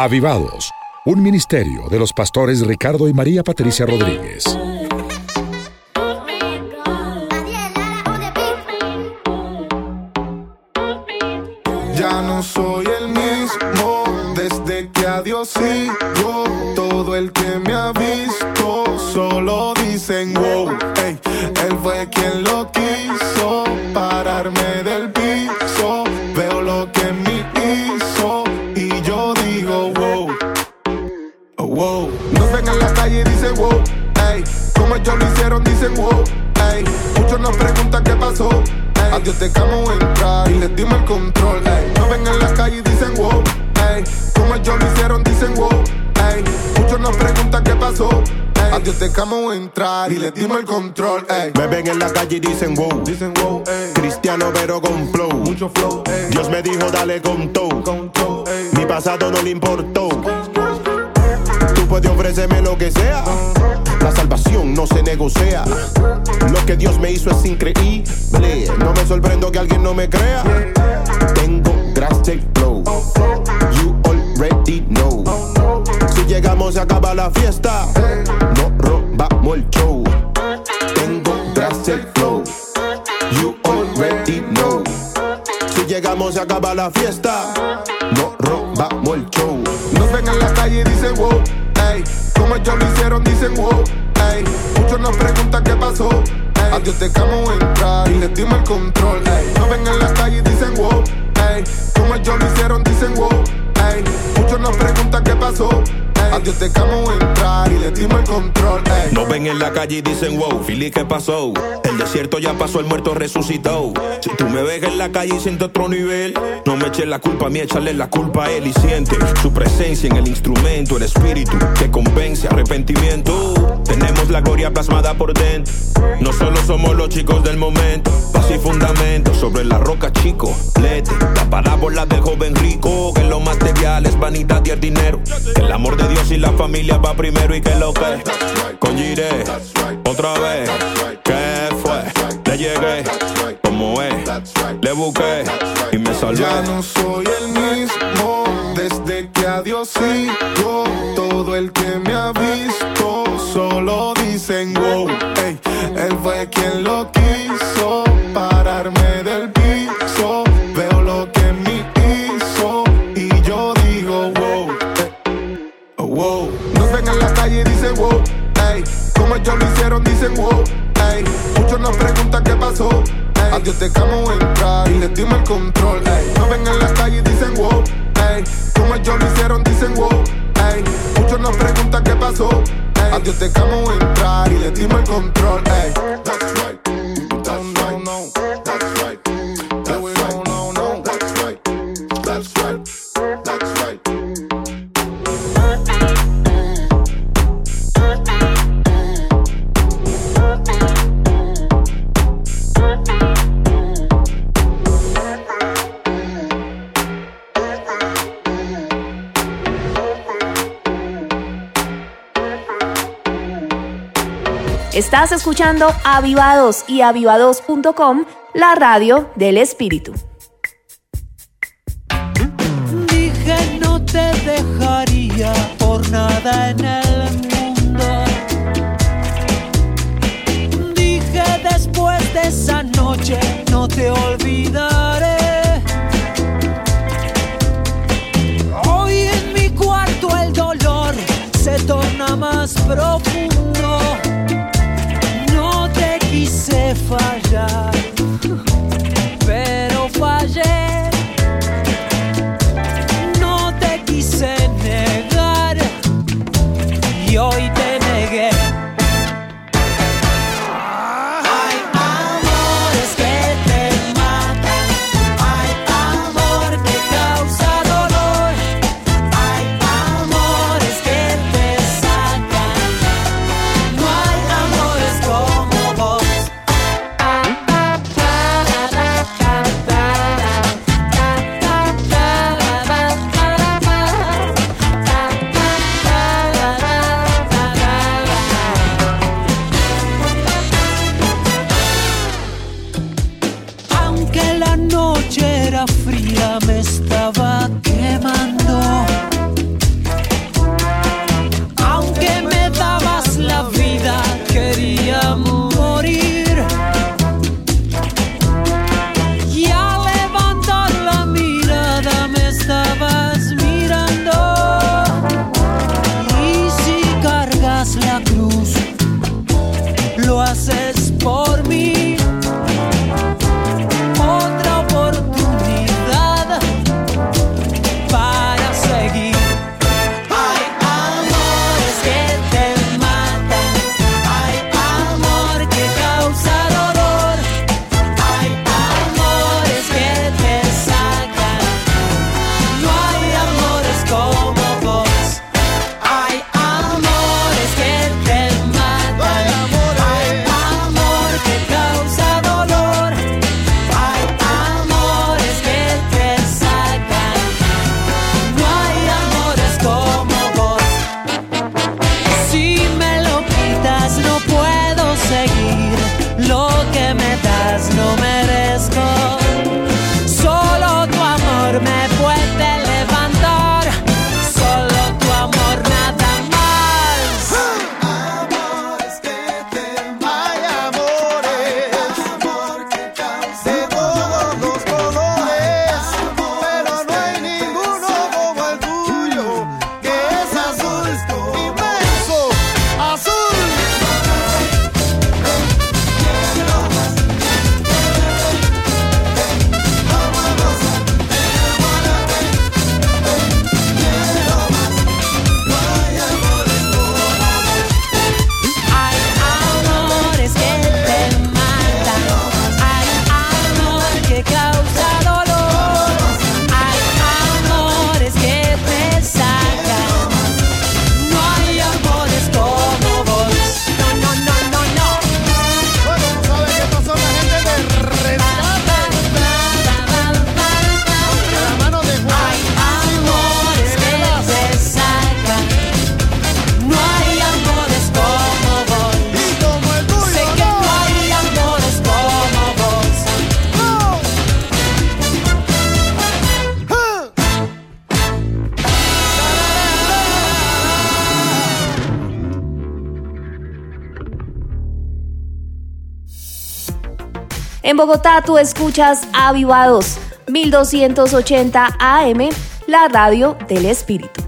Avivados, un ministerio de los pastores Ricardo y María Patricia Rodríguez. Muchos nos preguntan qué pasó. Ey, a Dios dejamos entrar y les dimos el control. Ey, Me ven en la calle y dicen wow. dicen wow. Ey, Cristiano pero con flow. mucho flow. Dios me dijo dale con todo. con todo. Ey, Mi pasado no le importó. Tú puedes ofrecerme lo que sea. La salvación no se negocia. Lo que Dios me hizo es increíble. No me sorprendo que alguien no me crea. Tengo drastic flow. You already know. Llegamos se acaba la fiesta. No robamos el show. Tengo drastic flow. You already know. Si llegamos se acaba la fiesta. No robamos el show. Nos ven en la calle y dicen wow, ey. Como ellos lo hicieron, dicen wow, ey. Muchos nos preguntan qué pasó, ey. A Dios dejamos entrar y les dimos el control, ey. Nos ven en la calle y dicen wow, ey. Como ellos lo hicieron, dicen wow, ey. Muchos nos preguntan qué pasó, ey. A Dios dejamos entrar y les dimos el control, ey. Ven en la calle y dicen wow, Fili, ¿qué pasó? El desierto ya pasó, el muerto resucitó. Si tú me ves en la calle y sientes otro nivel, no me eches la culpa a mí, échale la culpa a él y siente su presencia en el instrumento, el espíritu que convence arrepentimiento. Tenemos la gloria plasmada por dentro. No solo somos los chicos del momento, paz y fundamento sobre la roca, chico. Lete la parábola del joven rico, que lo material es vanidad y el dinero. Que el amor de Dios y la familia va primero y que lo que con Jiré, otra vez. ¿Qué fue? Le llegué, como es, le busqué y me salvé. Ya no soy el mismo desde que a Dios A Dios dejamos entrar y les dimos el control. Ey, nos ven en la calle y dicen wow. Ey, como ellos lo hicieron, dicen wow. Ey, muchos nos preguntan qué pasó. Ey, a Dios dejamos entrar y les dimos el control. Ey, Estás escuchando Avivados y avivados.com, la radio del espíritu. Bogotá tú escuchas Avivados 1280 AM, la radio del espíritu.